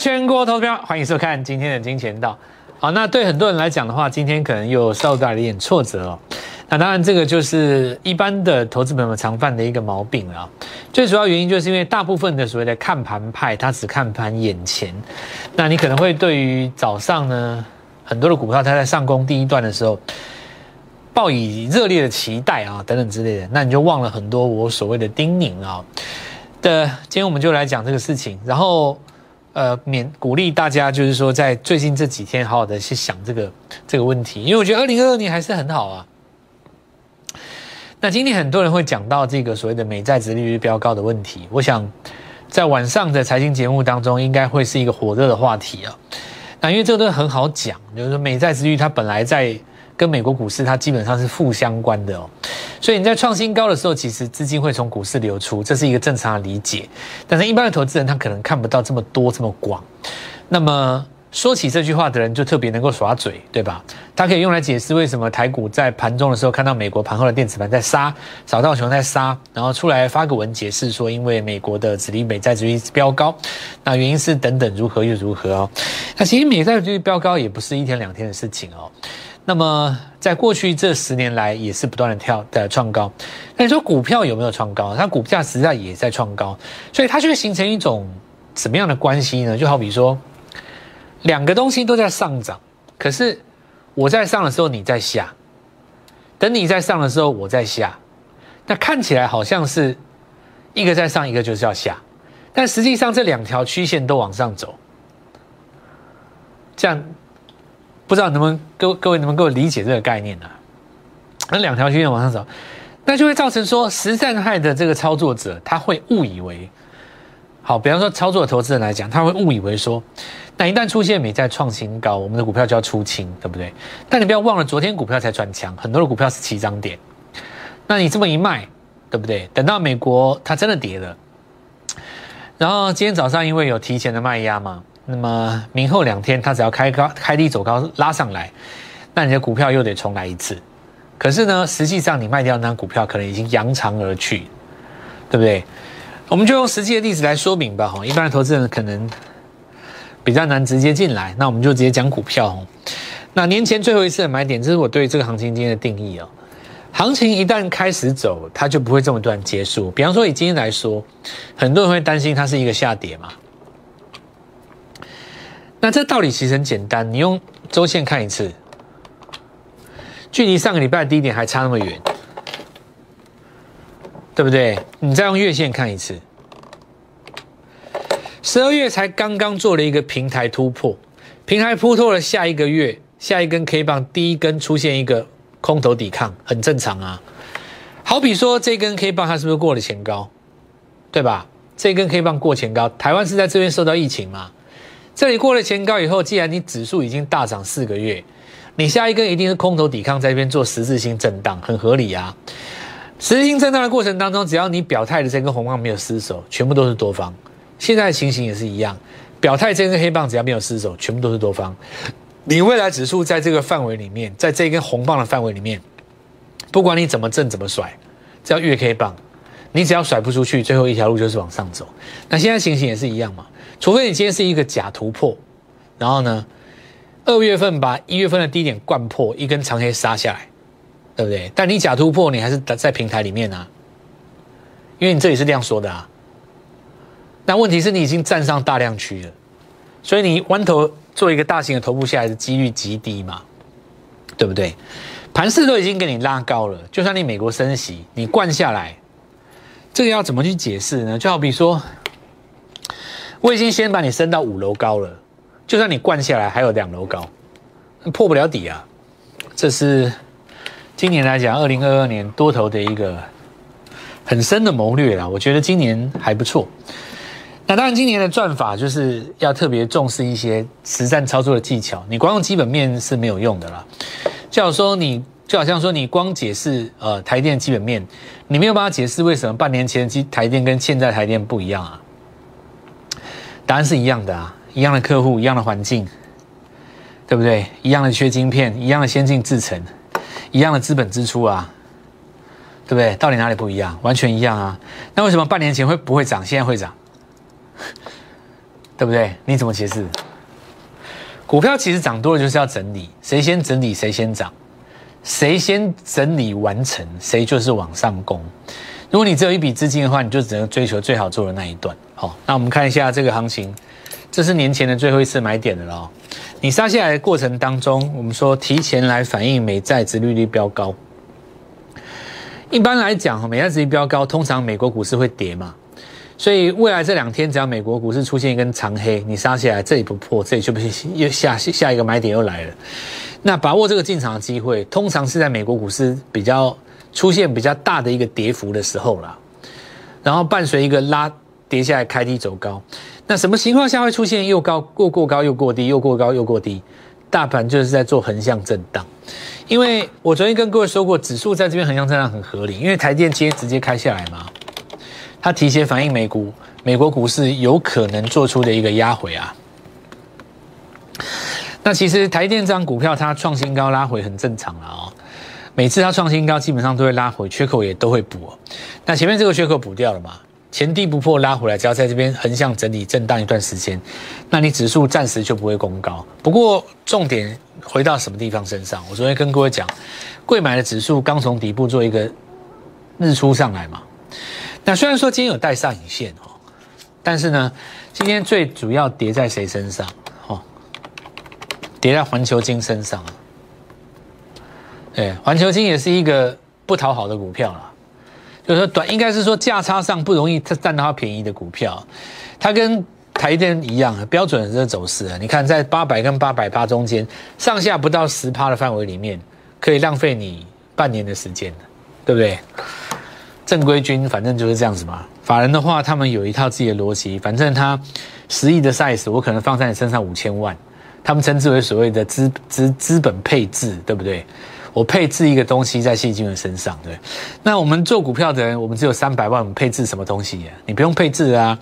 全国投票，欢迎收看今天的金钱道。好，那对很多人来讲的话，今天可能又受到了一点挫折哦。那当然，这个就是一般的投资朋友们常犯的一个毛病了。最主要原因就是因为大部分的所谓的看盘派，他只看盘眼前。那你可能会对于早上呢，很多的股票它在上攻第一段的时候，抱以热烈的期待啊，等等之类的，那你就忘了很多我所谓的叮咛啊。的，今天我们就来讲这个事情，然后。呃，勉鼓励大家，就是说，在最近这几天，好好的去想这个这个问题，因为我觉得二零二二年还是很好啊。那今天很多人会讲到这个所谓的美债值利率飙高的问题，我想在晚上的财经节目当中，应该会是一个火热的话题啊。那因为这个都很好讲，就是说美债值率它本来在。跟美国股市它基本上是负相关的哦，所以你在创新高的时候，其实资金会从股市流出，这是一个正常的理解。但是，一般的投资人他可能看不到这么多这么广。那么说起这句话的人就特别能够耍嘴，对吧？他可以用来解释为什么台股在盘中的时候看到美国盘后的电子盘在杀，找到熊在杀，然后出来发个文解释说，因为美国的指利美债值率飙高，那原因是等等如何又如何哦。那其实美债值率飙高也不是一天两天的事情哦。那么，在过去这十年来，也是不断的跳的创高。那你说股票有没有创高？它股价实际上也在创高，所以它就会形成一种什么样的关系呢？就好比说，两个东西都在上涨，可是我在上的时候你在下，等你在上的时候我在下，那看起来好像是一个在上，一个就是要下，但实际上这两条曲线都往上走，这样。不知道能不能各各位能不能够理解这个概念呢？那两条线往上走，那就会造成说实战派的这个操作者他会误以为，好，比方说操作投资人来讲，他会误以为说，那一旦出现美债创新高，我们的股票就要出清，对不对？但你不要忘了，昨天股票才转强，很多的股票是起涨点，那你这么一卖，对不对？等到美国它真的跌了，然后今天早上因为有提前的卖压嘛。那么明后两天，它只要开高、开低走高拉上来，那你的股票又得重来一次。可是呢，实际上你卖掉那张股票，可能已经扬长而去，对不对？我们就用实际的例子来说明吧。哈，一般的投资人可能比较难直接进来，那我们就直接讲股票。那年前最后一次的买点，这是我对这个行情今天的定义哦。行情一旦开始走，它就不会这么突然结束。比方说以今天来说，很多人会担心它是一个下跌嘛。那这道理其实很简单，你用周线看一次，距离上个礼拜低点还差那么远，对不对？你再用月线看一次，十二月才刚刚做了一个平台突破，平台突破了下一个月下一根 K 棒第一根出现一个空头抵抗，很正常啊。好比说这根 K 棒它是不是过了前高，对吧？这根 K 棒过前高，台湾是在这边受到疫情吗？这里过了前高以后，既然你指数已经大涨四个月，你下一根一定是空头抵抗，在这边做十字星震荡，很合理啊。十字星震荡的过程当中，只要你表态的这根红棒没有失手，全部都是多方。现在的情形也是一样，表态这根黑棒只要没有失手，全部都是多方。你未来指数在这个范围里面，在这根红棒的范围里面，不管你怎么震怎么甩，只要月 K 棒，你只要甩不出去，最后一条路就是往上走。那现在情形也是一样嘛。除非你今天是一个假突破，然后呢，二月份把一月份的低点灌破，一根长黑杀下来，对不对？但你假突破，你还是在平台里面啊，因为你这里是这样说的啊。那问题是你已经站上大量区了，所以你弯头做一个大型的头部下来的几率极低嘛，对不对？盘势都已经给你拉高了，就算你美国升息，你灌下来，这个要怎么去解释呢？就好比说。我已经先把你升到五楼高了，就算你灌下来还有两楼高，破不了底啊！这是今年来讲，二零二二年多头的一个很深的谋略啦。我觉得今年还不错。那当然，今年的赚法就是要特别重视一些实战操作的技巧。你光用基本面是没有用的啦。就好说你，就好像说你光解释呃台电基本面，你没有办法解释为什么半年前机台电跟现在台电不一样啊？答案是一样的啊，一样的客户，一样的环境，对不对？一样的缺晶片，一样的先进制程，一样的资本支出啊，对不对？到底哪里不一样？完全一样啊。那为什么半年前会不会涨，现在会涨？对不对？你怎么解释？股票其实涨多了就是要整理，谁先整理谁先涨，谁先整理完成谁就是往上攻。如果你只有一笔资金的话，你就只能追求最好做的那一段。好，那我们看一下这个行情，这是年前的最后一次买点的了。你杀下来的过程当中，我们说提前来反映美债殖利率飙高。一般来讲，美债殖利率飙高，通常美国股市会跌嘛。所以未来这两天，只要美国股市出现一根长黑，你杀下来，这里不破，这里就不又下下一个买点又来了。那把握这个进场的机会，通常是在美国股市比较。出现比较大的一个跌幅的时候了，然后伴随一个拉跌下来开低走高，那什么情况下会出现又高过过高又过低又过高又过低？大盘就是在做横向震荡，因为我昨天跟各位说过，指数在这边横向震荡很合理，因为台电今天直接开下来嘛，它提前反映美股美国股市有可能做出的一个压回啊。那其实台电这张股票它创新高拉回很正常了哦。每次它创新高，基本上都会拉回，缺口也都会补。那前面这个缺口补掉了嘛？前低不破拉回来，只要在这边横向整理震荡一段时间，那你指数暂时就不会攻高。不过重点回到什么地方身上？我昨天跟各位讲，贵买的指数刚从底部做一个日出上来嘛。那虽然说今天有带上影线哦，但是呢，今天最主要跌在谁身上？哦，跌在环球金身上。对，环球金也是一个不讨好的股票了，就是说短应该是说价差上不容易占到它便宜的股票，它跟台电一样，标准的走势啊。你看在八百跟八百八中间，上下不到十趴的范围里面，可以浪费你半年的时间对不对？正规军反正就是这样子嘛。法人的话，他们有一套自己的逻辑，反正他十亿的 size，我可能放在你身上五千万，他们称之为所谓的资资资本配置，对不对？我配置一个东西在细菌的身上，对。那我们做股票的人，我们只有三百万，我们配置什么东西？你不用配置啊，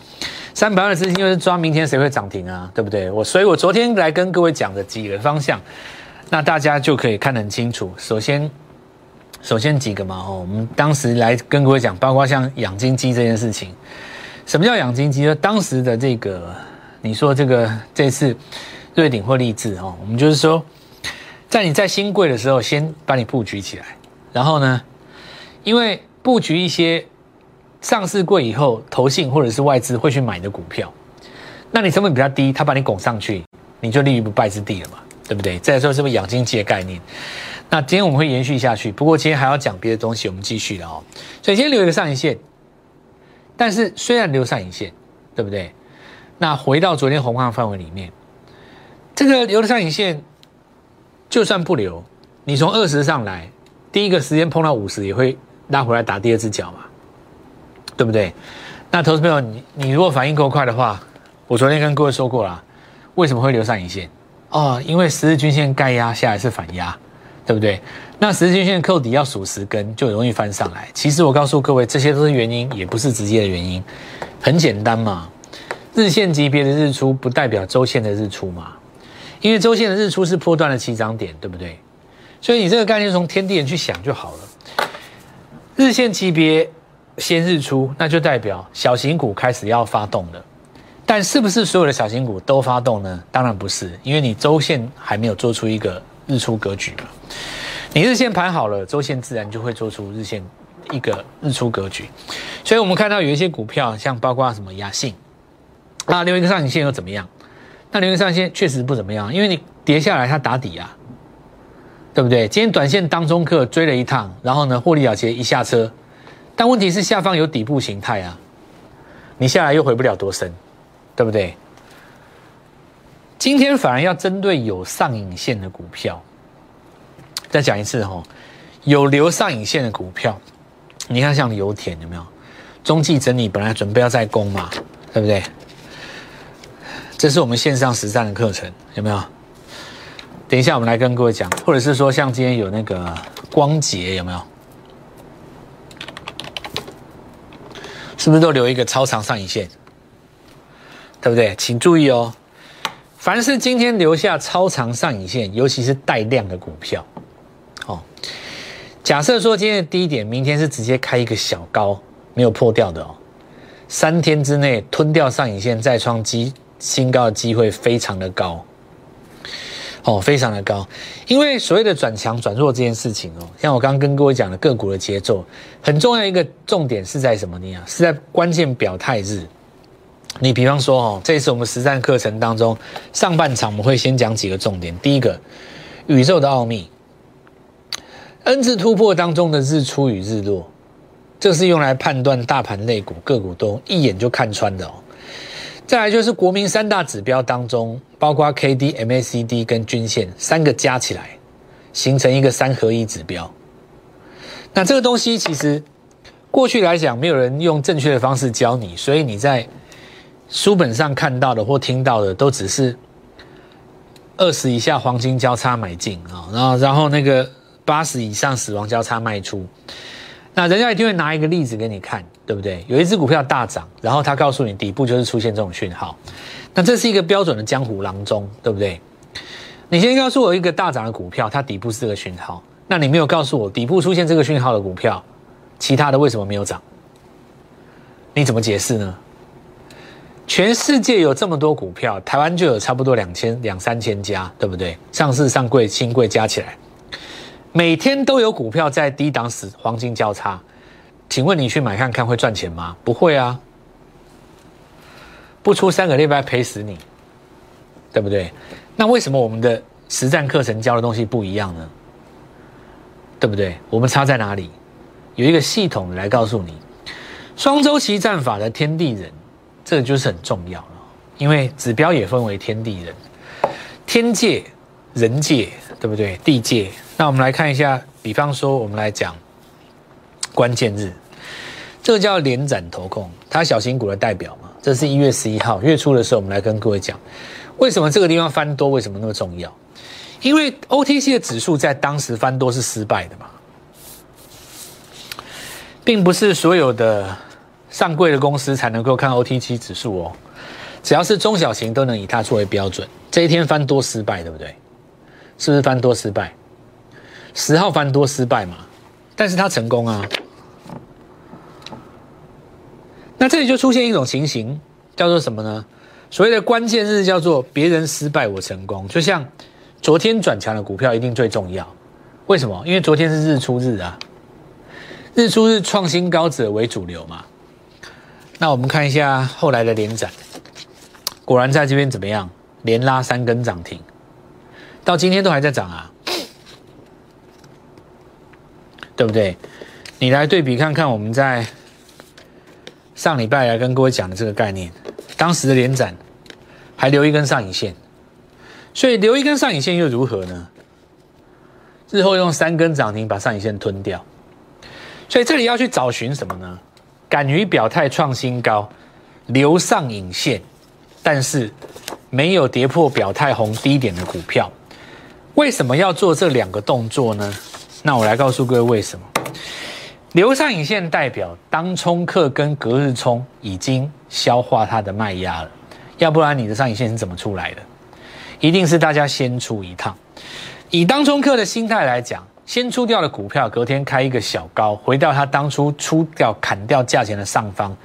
三百万的资金就是抓明天谁会涨停啊，对不对？我所以，我昨天来跟各位讲的几个方向，那大家就可以看得很清楚。首先，首先几个嘛，哦，我们当时来跟各位讲，包括像养金鸡这件事情。什么叫养金鸡？就当时的这个，你说这个这次瑞鼎或立志哦，我们就是说。在你在新贵的时候，先把你布局起来，然后呢，因为布局一些上市贵以后，投信或者是外资会去买的股票，那你成本比较低，他把你拱上去，你就立于不败之地了嘛，对不对？再说是不是养经济的概念？那今天我们会延续下去，不过今天还要讲别的东西，我们继续了哦。所以先留一个上影线，但是虽然留上影线，对不对？那回到昨天红框范围里面，这个留的上影线。就算不留，你从二十上来，第一个时间碰到五十也会拉回来打第二只脚嘛，对不对？那投资朋友，你你如果反应够快的话，我昨天跟各位说过了，为什么会留上影线？哦，因为十日均线盖压下来是反压，对不对？那十日均线扣底要数十根，就容易翻上来。其实我告诉各位，这些都是原因，也不是直接的原因，很简单嘛。日线级别的日出不代表周线的日出嘛。因为周线的日出是破断的起涨点，对不对？所以你这个概念从天地人去想就好了。日线级别先日出，那就代表小型股开始要发动了。但是不是所有的小型股都发动呢？当然不是，因为你周线还没有做出一个日出格局嘛。你日线盘好了，周线自然就会做出日线一个日出格局。所以我们看到有一些股票，像包括什么雅信，那另外一个上影线又怎么样？那留上线确实不怎么样，因为你跌下来它打底啊，对不对？今天短线当中客追了一趟，然后呢获利了结一下车，但问题是下方有底部形态啊，你下来又回不了多深，对不对？今天反而要针对有上影线的股票，再讲一次哈，有留上影线的股票，你看像油田有没有？中继整理本来准备要再攻嘛，对不对？这是我们线上实战的课程，有没有？等一下我们来跟各位讲，或者是说像今天有那个光洁，有没有？是不是都留一个超长上影线？对不对？请注意哦，凡是今天留下超长上影线，尤其是带量的股票，哦，假设说今天的低点，明天是直接开一个小高，没有破掉的哦，三天之内吞掉上影线，再创基。新高的机会非常的高，哦，非常的高。因为所谓的转强转弱这件事情哦，像我刚刚跟各位讲的个股的节奏，很重要一个重点是在什么呢？是在关键表态日。你比方说哦，这一次我们实战课程当中，上半场我们会先讲几个重点。第一个，宇宙的奥秘，N 字突破当中的日出与日落，这是用来判断大盘类股个股都一眼就看穿的哦。再来就是国民三大指标当中，包括 K D、M A C D 跟均线三个加起来，形成一个三合一指标。那这个东西其实过去来讲，没有人用正确的方式教你，所以你在书本上看到的或听到的，都只是二十以下黄金交叉买进啊，然后然后那个八十以上死亡交叉卖出。那人家一定会拿一个例子给你看，对不对？有一只股票大涨，然后他告诉你底部就是出现这种讯号，那这是一个标准的江湖郎中，对不对？你先告诉我一个大涨的股票，它底部是这个讯号，那你没有告诉我底部出现这个讯号的股票，其他的为什么没有涨？你怎么解释呢？全世界有这么多股票，台湾就有差不多两千两三千家，对不对？上市、上柜、新柜加起来。每天都有股票在低档死黄金交叉，请问你去买看看会赚钱吗？不会啊，不出三个礼拜赔死你，对不对？那为什么我们的实战课程教的东西不一样呢？对不对？我们差在哪里？有一个系统来告诉你，双周期战法的天地人，这个就是很重要了，因为指标也分为天地人，天界、人界，对不对？地界。那我们来看一下，比方说，我们来讲关键日，这个叫连展投控，它小型股的代表嘛。这是一月十一号月初的时候，我们来跟各位讲，为什么这个地方翻多，为什么那么重要？因为 OTC 的指数在当时翻多是失败的嘛，并不是所有的上柜的公司才能够看 OTC 指数哦，只要是中小型都能以它作为标准。这一天翻多失败，对不对？是不是翻多失败？十号翻多失败嘛，但是它成功啊。那这里就出现一种情形，叫做什么呢？所谓的关键日叫做别人失败我成功。就像昨天转强的股票一定最重要，为什么？因为昨天是日出日啊，日出日创新高者为主流嘛。那我们看一下后来的连展，果然在这边怎么样？连拉三根涨停，到今天都还在涨啊。对不对？你来对比看看，我们在上礼拜来跟各位讲的这个概念，当时的连展还留一根上影线，所以留一根上影线又如何呢？日后用三根涨停把上影线吞掉，所以这里要去找寻什么呢？敢于表态创新高，留上影线，但是没有跌破表态红低点的股票，为什么要做这两个动作呢？那我来告诉各位为什么？留上影线代表当冲客跟隔日冲已经消化它的卖压了，要不然你的上影线是怎么出来的？一定是大家先出一趟。以当冲客的心态来讲，先出掉的股票，隔天开一个小高，回到他当初出掉砍掉价钱的上方，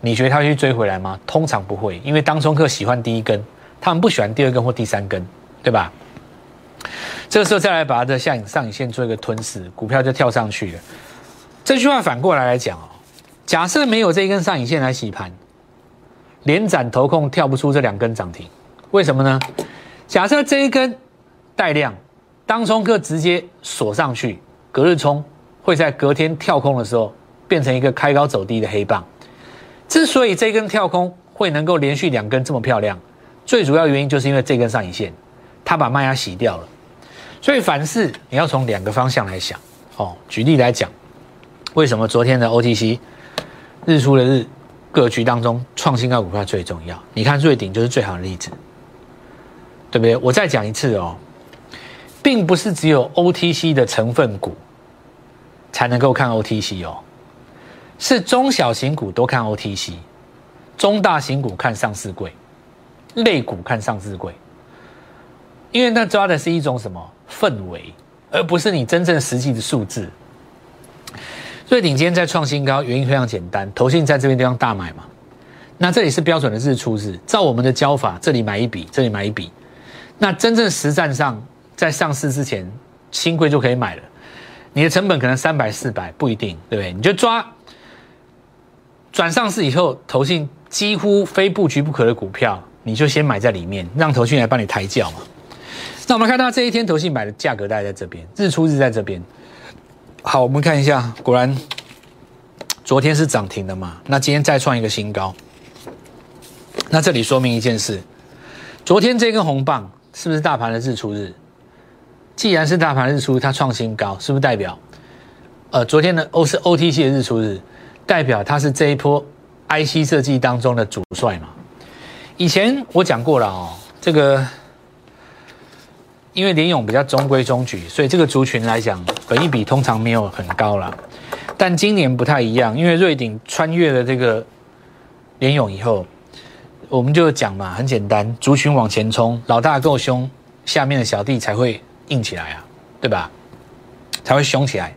你觉得他会去追回来吗？通常不会，因为当冲客喜欢第一根，他们不喜欢第二根或第三根，对吧？这个时候再来把它的下影上影线做一个吞噬，股票就跳上去了。这句话反过来来讲哦，假设没有这一根上影线来洗盘，连斩头控跳不出这两根涨停，为什么呢？假设这一根带量，当冲客直接锁上去，隔日冲会在隔天跳空的时候变成一个开高走低的黑棒。之所以这根跳空会能够连续两根这么漂亮，最主要原因就是因为这根上影线。他把麦芽洗掉了，所以凡事你要从两个方向来想。哦，举例来讲，为什么昨天的 OTC 日出的日格局当中创新高股票最重要？你看瑞鼎就是最好的例子，对不对？我再讲一次哦，并不是只有 OTC 的成分股才能够看 OTC 哦，是中小型股都看 OTC，中大型股看上市柜，类股看上市柜。因为那抓的是一种什么氛围，而不是你真正实际的数字。瑞鼎今天在创新高，原因非常简单，投信在这边地方大买嘛，那这里是标准的日出日，照我们的教法，这里买一笔，这里买一笔。那真正实战上，在上市之前，新贵就可以买了。你的成本可能三百四百不一定，对不对？你就抓转上市以后，投信几乎非布局不可的股票，你就先买在里面，让投信来帮你抬轿嘛。那我们看到这一天投信买的价格大概在这边，日出日在这边。好，我们看一下，果然昨天是涨停的嘛？那今天再创一个新高。那这里说明一件事：昨天这根红棒是不是大盘的日出日？既然是大盘日出，它创新高，是不是代表？呃，昨天的 O 是 OTC 的日出日，代表它是这一波 IC 设计当中的主帅嘛？以前我讲过了哦，这个因为联勇比较中规中矩，所以这个族群来讲，本益比通常没有很高了。但今年不太一样，因为瑞鼎穿越了这个联勇以后，我们就讲嘛，很简单，族群往前冲，老大够凶，下面的小弟才会。硬起来啊，对吧？才会凶起来。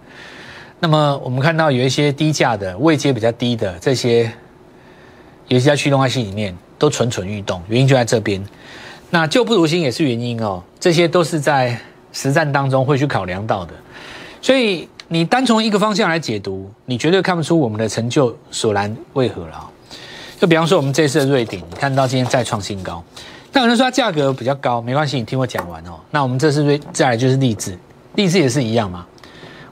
那么我们看到有一些低价的、位阶比较低的这些，有些在驱动 IC 里面都蠢蠢欲动，原因就在这边。那旧不如新也是原因哦，这些都是在实战当中会去考量到的。所以你单从一个方向来解读，你绝对看不出我们的成就所然为何了。就比方说我们这次的瑞鼎，看到今天再创新高。那有人说它价格比较高，没关系，你听我讲完哦。那我们这次瑞再来就是励志，励志也是一样嘛。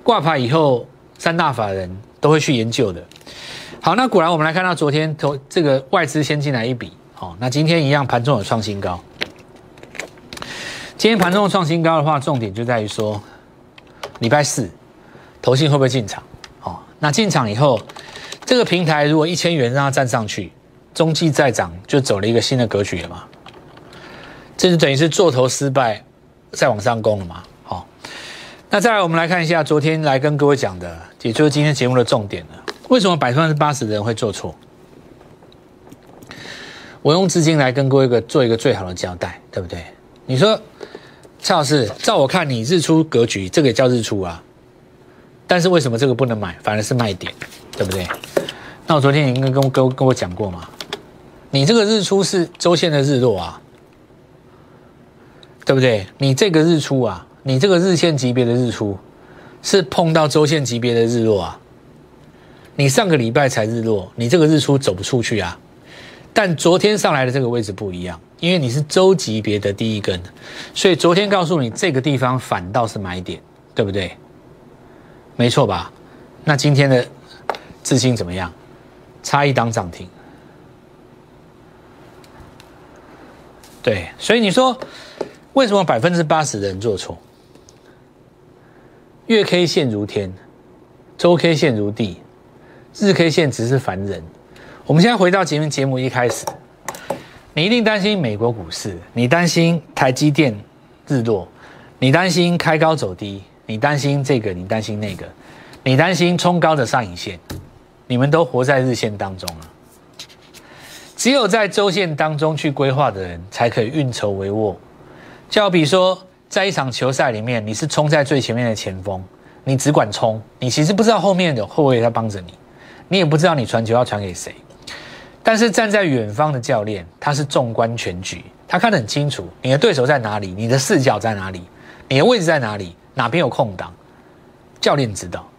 挂牌以后，三大法人都会去研究的。好，那果然我们来看到昨天投这个外资先进来一笔，好，那今天一样盘中有创新高。今天盘中创新高的话，重点就在于说，礼拜四投信会不会进场？好，那进场以后，这个平台如果一千元让它站上去，中继再涨，就走了一个新的格局了嘛。这就等于是做头失败，再往上攻了嘛？好，那再来我们来看一下昨天来跟各位讲的，也就是今天节目的重点了。为什么百分之八十的人会做错？我用资金来跟各位一个做一个最好的交代，对不对？你说蔡老师，照我看你日出格局，这个也叫日出啊，但是为什么这个不能买，反而是卖点，对不对？那我昨天应该跟跟跟我讲过嘛？你这个日出是周线的日落啊。对不对？你这个日出啊，你这个日线级别的日出，是碰到周线级别的日落啊。你上个礼拜才日落，你这个日出走不出去啊。但昨天上来的这个位置不一样，因为你是周级别的第一根，所以昨天告诉你这个地方反倒是买点，对不对？没错吧？那今天的资金怎么样？差一档涨停。对，所以你说。为什么百分之八十的人做错？月 K 线如天，周 K 线如地，日 K 线只是凡人。我们现在回到节目节目一开始，你一定担心美国股市，你担心台积电日落，你担心开高走低，你担心这个，你担心那个，你担心冲高的上影线，你们都活在日线当中了。只有在周线当中去规划的人，才可以运筹帷幄。就好比说，在一场球赛里面，你是冲在最前面的前锋，你只管冲，你其实不知道后面有后卫在帮着你，你也不知道你传球要传给谁。但是站在远方的教练，他是纵观全局，他看得很清楚，你的对手在哪里，你的视角在哪里，你的位置在哪里，哪边有空档，教练知道。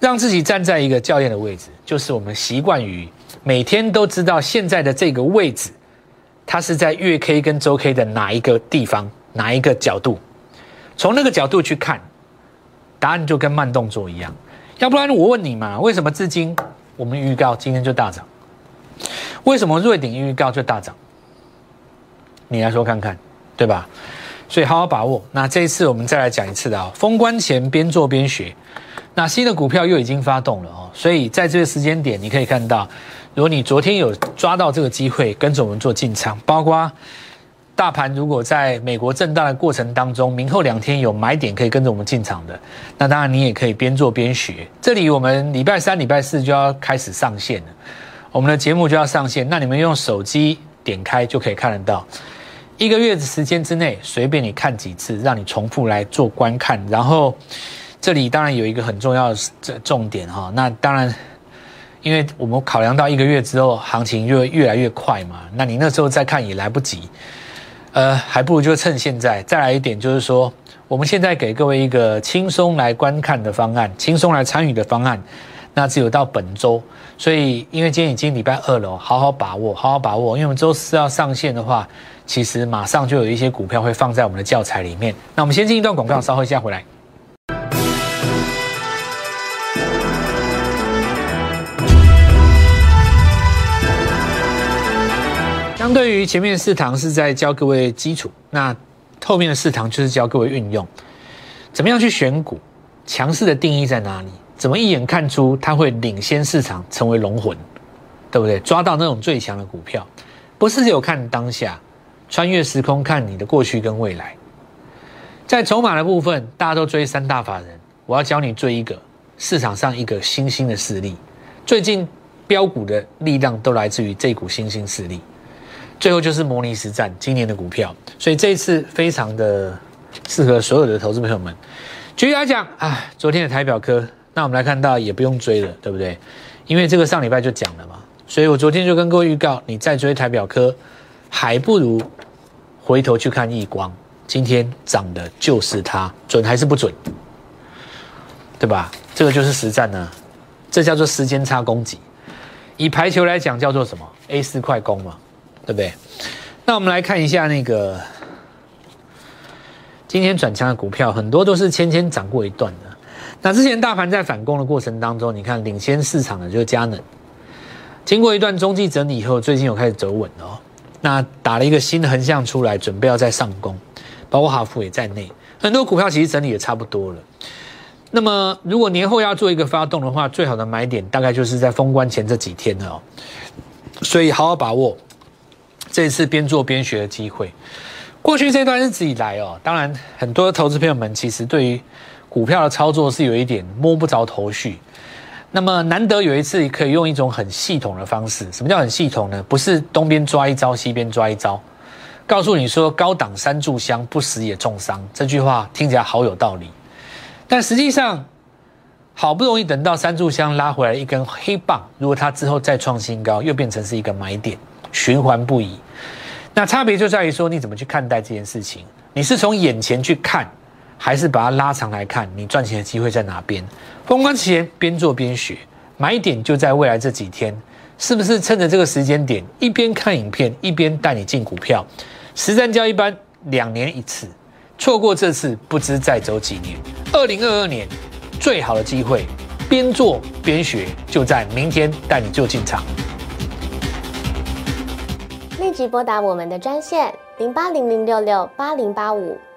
让自己站在一个教练的位置，就是我们习惯于每天都知道现在的这个位置。它是在月 K 跟周 K 的哪一个地方，哪一个角度？从那个角度去看，答案就跟慢动作一样。要不然我问你嘛，为什么至今我们预告今天就大涨？为什么瑞鼎预告就大涨？你来说看看，对吧？所以好好把握。那这一次我们再来讲一次的啊，封关前边做边学。那新的股票又已经发动了哦，所以在这个时间点，你可以看到。如果你昨天有抓到这个机会，跟着我们做进场，包括大盘如果在美国震荡的过程当中，明后两天有买点可以跟着我们进场的，那当然你也可以边做边学。这里我们礼拜三、礼拜四就要开始上线了，我们的节目就要上线，那你们用手机点开就可以看得到。一个月的时间之内，随便你看几次，让你重复来做观看。然后这里当然有一个很重要的重点哈，那当然。因为我们考量到一个月之后行情就会越来越快嘛，那你那时候再看也来不及，呃，还不如就趁现在。再来一点就是说，我们现在给各位一个轻松来观看的方案，轻松来参与的方案，那只有到本周。所以，因为今天已经礼拜二了，好好把握，好好把握。因为我们周四要上线的话，其实马上就有一些股票会放在我们的教材里面。那我们先进一段广告，稍后一下回来。相对于前面四堂是在教各位基础，那后面的四堂就是教各位运用，怎么样去选股，强势的定义在哪里？怎么一眼看出它会领先市场，成为龙魂，对不对？抓到那种最强的股票，不是只有看当下，穿越时空看你的过去跟未来。在筹码的部分，大家都追三大法人，我要教你追一个市场上一个新兴的势力。最近标股的力量都来自于这股新兴势力。最后就是模拟实战今年的股票，所以这一次非常的适合所有的投资朋友们。举例来讲，啊，昨天的台表科。那我们来看到也不用追了，对不对？因为这个上礼拜就讲了嘛，所以我昨天就跟各位预告，你再追台表科，还不如回头去看易光，今天涨的就是它，准还是不准？对吧？这个就是实战呢，这叫做时间差攻击。以排球来讲，叫做什么？A 四快攻嘛，对不对？那我们来看一下那个今天转强的股票，很多都是先先涨过一段的。那之前大盘在反攻的过程当中，你看领先市场的就是佳能，经过一段中期整理以后，最近有开始走稳了哦。那打了一个新的横向出来，准备要再上攻，包括哈弗也在内，很多股票其实整理也差不多了。那么如果年后要做一个发动的话，最好的买点大概就是在封关前这几天了哦。所以好好把握这一次边做边学的机会。过去这段日子以来哦，当然很多投资朋友们其实对于股票的操作是有一点摸不着头绪，那么难得有一次可以用一种很系统的方式。什么叫很系统呢？不是东边抓一招，西边抓一招，告诉你说高档三炷香不死也重伤，这句话听起来好有道理。但实际上，好不容易等到三炷香拉回来一根黑棒，如果它之后再创新高，又变成是一个买点，循环不已。那差别就在于说你怎么去看待这件事情？你是从眼前去看。还是把它拉长来看，你赚钱的机会在哪边？封关前边做边学，买点就在未来这几天，是不是趁着这个时间点，一边看影片，一边带你进股票？实战交易班两年一次，错过这次，不知再走几年。二零二二年最好的机会，边做边学，就在明天带你就进场。立即拨打我们的专线零八零零六六八零八五。